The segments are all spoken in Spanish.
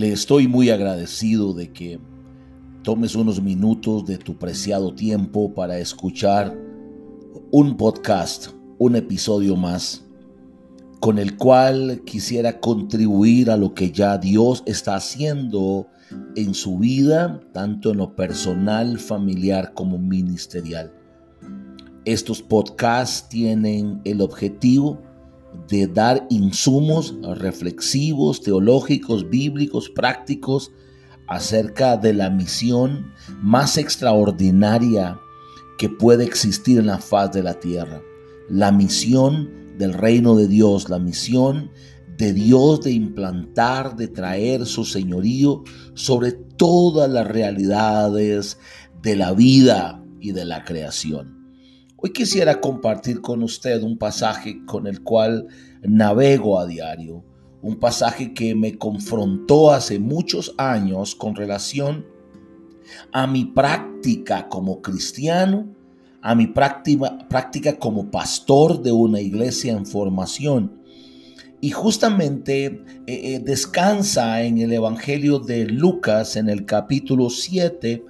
Le estoy muy agradecido de que tomes unos minutos de tu preciado tiempo para escuchar un podcast, un episodio más, con el cual quisiera contribuir a lo que ya Dios está haciendo en su vida, tanto en lo personal, familiar como ministerial. Estos podcasts tienen el objetivo de dar insumos reflexivos, teológicos, bíblicos, prácticos acerca de la misión más extraordinaria que puede existir en la faz de la tierra. La misión del reino de Dios, la misión de Dios de implantar, de traer su señorío sobre todas las realidades de la vida y de la creación. Hoy quisiera compartir con usted un pasaje con el cual navego a diario, un pasaje que me confrontó hace muchos años con relación a mi práctica como cristiano, a mi práctica, práctica como pastor de una iglesia en formación. Y justamente eh, eh, descansa en el Evangelio de Lucas en el capítulo 7,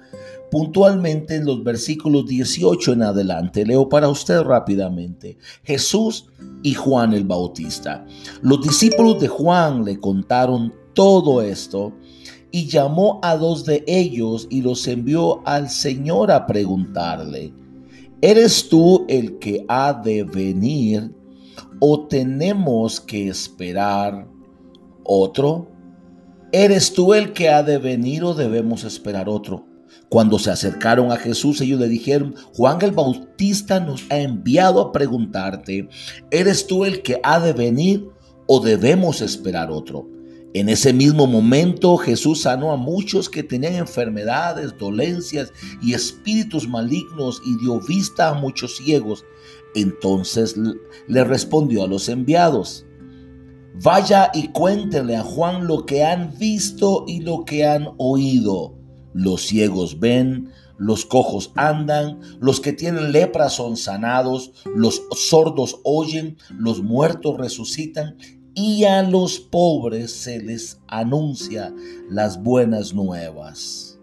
puntualmente en los versículos 18 en adelante. Leo para usted rápidamente. Jesús y Juan el Bautista. Los discípulos de Juan le contaron todo esto y llamó a dos de ellos y los envió al Señor a preguntarle, ¿eres tú el que ha de venir o tenemos que esperar otro? ¿Eres tú el que ha de venir o debemos esperar otro? Cuando se acercaron a Jesús, ellos le dijeron, Juan el Bautista nos ha enviado a preguntarte, ¿eres tú el que ha de venir o debemos esperar otro? En ese mismo momento Jesús sanó a muchos que tenían enfermedades, dolencias y espíritus malignos y dio vista a muchos ciegos. Entonces le respondió a los enviados, vaya y cuéntenle a Juan lo que han visto y lo que han oído los ciegos ven, los cojos andan, los que tienen lepra son sanados, los sordos oyen, los muertos resucitan y a los pobres se les anuncia las buenas nuevas.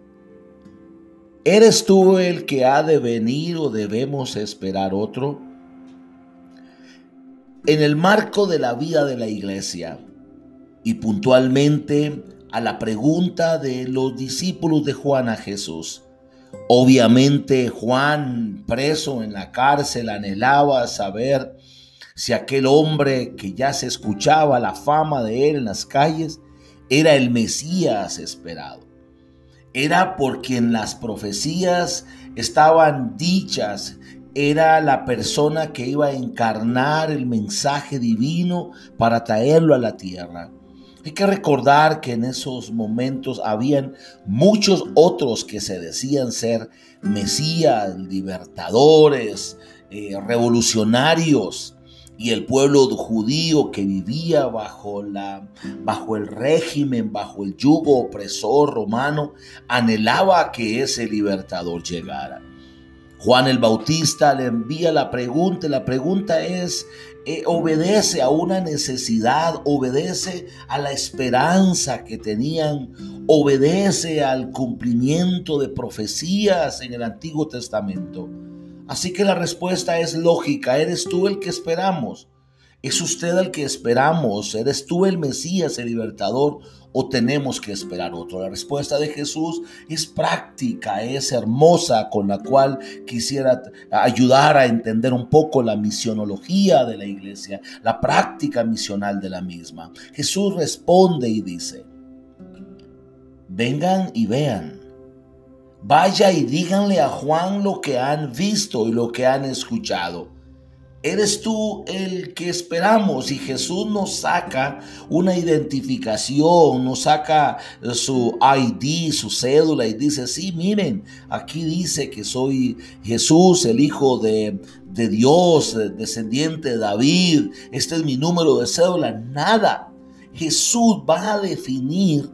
¿Eres tú el que ha de venir o debemos esperar otro? En el marco de la vida de la iglesia y puntualmente a la pregunta de los discípulos de Juan a Jesús. Obviamente Juan, preso en la cárcel, anhelaba saber si aquel hombre que ya se escuchaba la fama de él en las calles era el Mesías esperado. Era por quien las profecías estaban dichas, era la persona que iba a encarnar el mensaje divino para traerlo a la tierra. Hay que recordar que en esos momentos habían muchos otros que se decían ser mesías, libertadores, eh, revolucionarios y el pueblo judío que vivía bajo, la, bajo el régimen, bajo el yugo opresor romano, anhelaba que ese libertador llegara. Juan el Bautista le envía la pregunta la pregunta es, eh, obedece a una necesidad, obedece a la esperanza que tenían, obedece al cumplimiento de profecías en el Antiguo Testamento. Así que la respuesta es lógica, eres tú el que esperamos. ¿Es usted el que esperamos? ¿Eres tú el Mesías, el libertador? ¿O tenemos que esperar otro? La respuesta de Jesús es práctica, es hermosa, con la cual quisiera ayudar a entender un poco la misionología de la iglesia, la práctica misional de la misma. Jesús responde y dice, vengan y vean. Vaya y díganle a Juan lo que han visto y lo que han escuchado. Eres tú el que esperamos y Jesús nos saca una identificación, nos saca su ID, su cédula y dice, sí, miren, aquí dice que soy Jesús, el Hijo de, de Dios, descendiente de David, este es mi número de cédula, nada. Jesús va a definir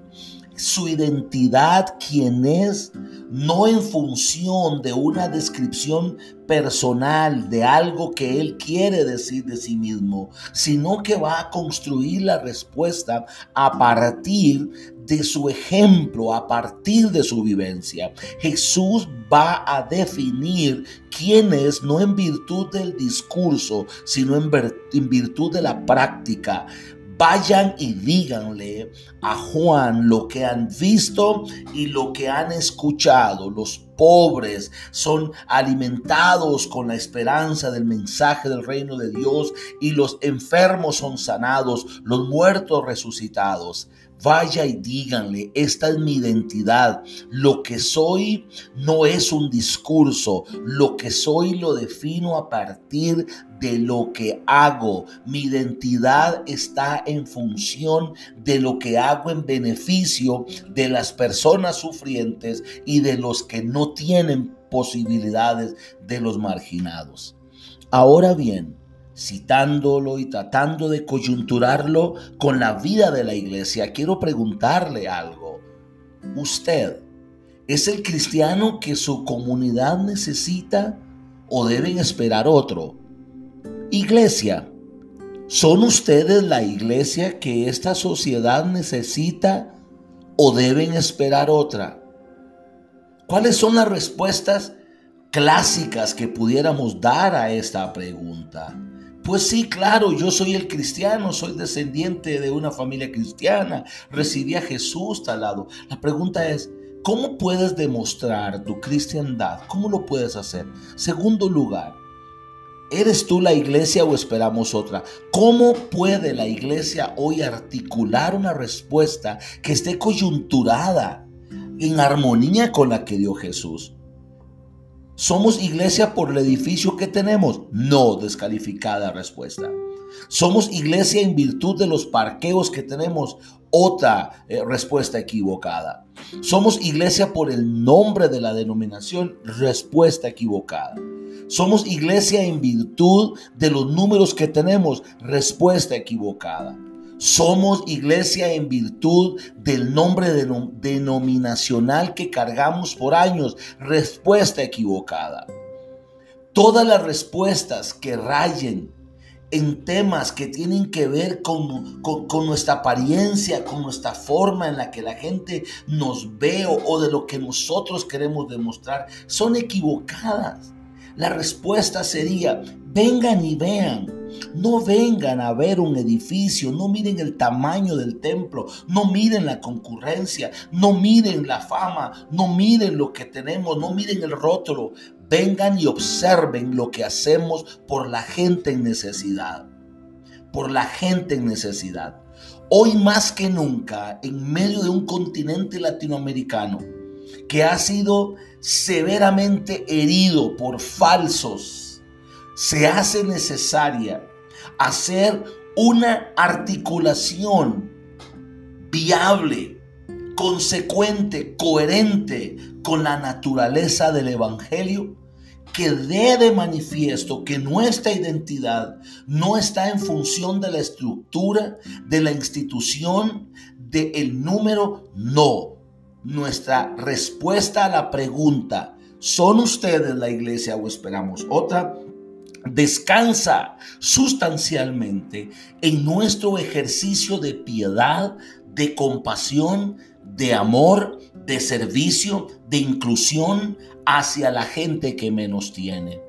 su identidad, quién es, no en función de una descripción personal de algo que él quiere decir de sí mismo, sino que va a construir la respuesta a partir de su ejemplo, a partir de su vivencia. Jesús va a definir quién es, no en virtud del discurso, sino en, virtud de la práctica. Vayan y díganle a Juan lo que han visto y lo que han escuchado. Los pobres son alimentados con la esperanza del mensaje del reino de Dios y los enfermos son sanados, los muertos resucitados. Vaya y díganle, esta es mi identidad. Lo que soy no es un discurso. Lo que soy lo defino a partir de lo que hago. Mi identidad está en función de lo que hago en beneficio de las personas sufrientes y de los que no tienen posibilidades de los marginados. Ahora bien, citándolo y tratando de coyunturarlo con la vida de la iglesia, quiero preguntarle algo. ¿Usted es el cristiano que su comunidad necesita o deben esperar otro? Iglesia, ¿son ustedes la iglesia que esta sociedad necesita o deben esperar otra? ¿Cuáles son las respuestas clásicas que pudiéramos dar a esta pregunta? Pues sí, claro, yo soy el cristiano, soy descendiente de una familia cristiana, recibí a Jesús talado. La pregunta es, ¿cómo puedes demostrar tu cristiandad? ¿Cómo lo puedes hacer? Segundo lugar, ¿eres tú la iglesia o esperamos otra? ¿Cómo puede la iglesia hoy articular una respuesta que esté coyunturada en armonía con la que dio Jesús? ¿Somos iglesia por el edificio que tenemos? No, descalificada respuesta. ¿Somos iglesia en virtud de los parqueos que tenemos? Otra eh, respuesta equivocada. ¿Somos iglesia por el nombre de la denominación? Respuesta equivocada. ¿Somos iglesia en virtud de los números que tenemos? Respuesta equivocada. Somos iglesia en virtud del nombre denominacional que cargamos por años. Respuesta equivocada. Todas las respuestas que rayen en temas que tienen que ver con, con, nuestra apariencia, con nuestra forma en la que la gente nos ve o de lo que nosotros queremos demostrar, son equivocadas. La respuesta sería, vengan y vean. No vengan a ver un edificio, no miren el tamaño del templo, no miren la concurrencia, no miren la fama, no miren lo que tenemos, no miren el rótulo. Vengan y observen lo que hacemos por la gente en necesidad. Por la gente en necesidad. Hoy más que nunca, en medio de un continente latinoamericano que ha sido severamente herido por falsos, se hace necesaria hacer una articulación viable, consecuente, coherente con la naturaleza del Evangelio que dé de manifiesto que nuestra identidad no está en función de la estructura, de la institución, del número, no nuestra respuesta a la pregunta, ¿son ustedes la iglesia o esperamos otra? Descansa sustancialmente en nuestro ejercicio de piedad, de compasión, de amor, de servicio, de inclusión hacia la gente que menos tiene.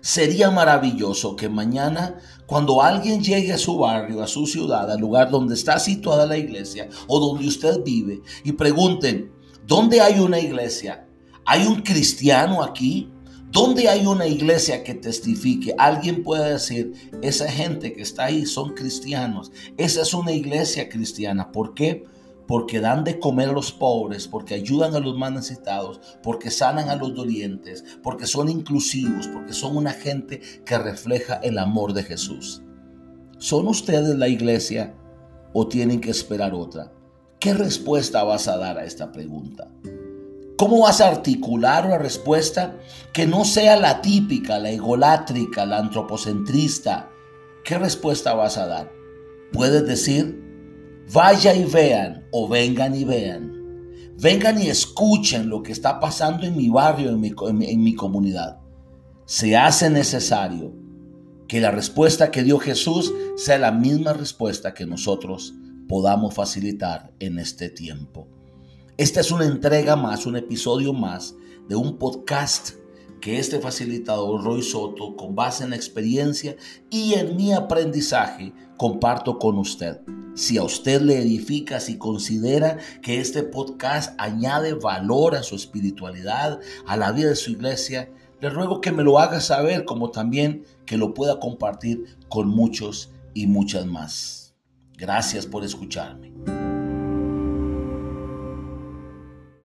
Sería maravilloso que mañana, cuando alguien llegue a su barrio, a su ciudad, al lugar donde está situada la iglesia o donde usted vive, y pregunten, ¿dónde hay una iglesia? ¿Hay un cristiano aquí? ¿Dónde hay una iglesia que testifique? Alguien puede decir, esa gente que está ahí son cristianos. Esa es una iglesia cristiana. ¿Por qué? porque dan de comer a los pobres, porque ayudan a los más necesitados, porque sanan a los dolientes, porque son inclusivos, porque son una gente que refleja el amor de Jesús. ¿Son ustedes la iglesia o tienen que esperar otra? ¿Qué respuesta vas a dar a esta pregunta? ¿Cómo vas a articular una respuesta que no sea la típica, la egolátrica, la antropocentrista? ¿Qué respuesta vas a dar? Puedes decir, Vaya y vean o vengan y vean. Vengan y escuchen lo que está pasando en mi barrio, en mi, en mi comunidad. Se hace necesario que la respuesta que dio Jesús sea la misma respuesta que nosotros podamos facilitar en este tiempo. Esta es una entrega más, un episodio más de un podcast que este facilitador Roy Soto, con base en la experiencia y en mi aprendizaje, comparto con usted. Si a usted le edifica, si considera que este podcast añade valor a su espiritualidad, a la vida de su iglesia, le ruego que me lo haga saber, como también que lo pueda compartir con muchos y muchas más. Gracias por escucharme.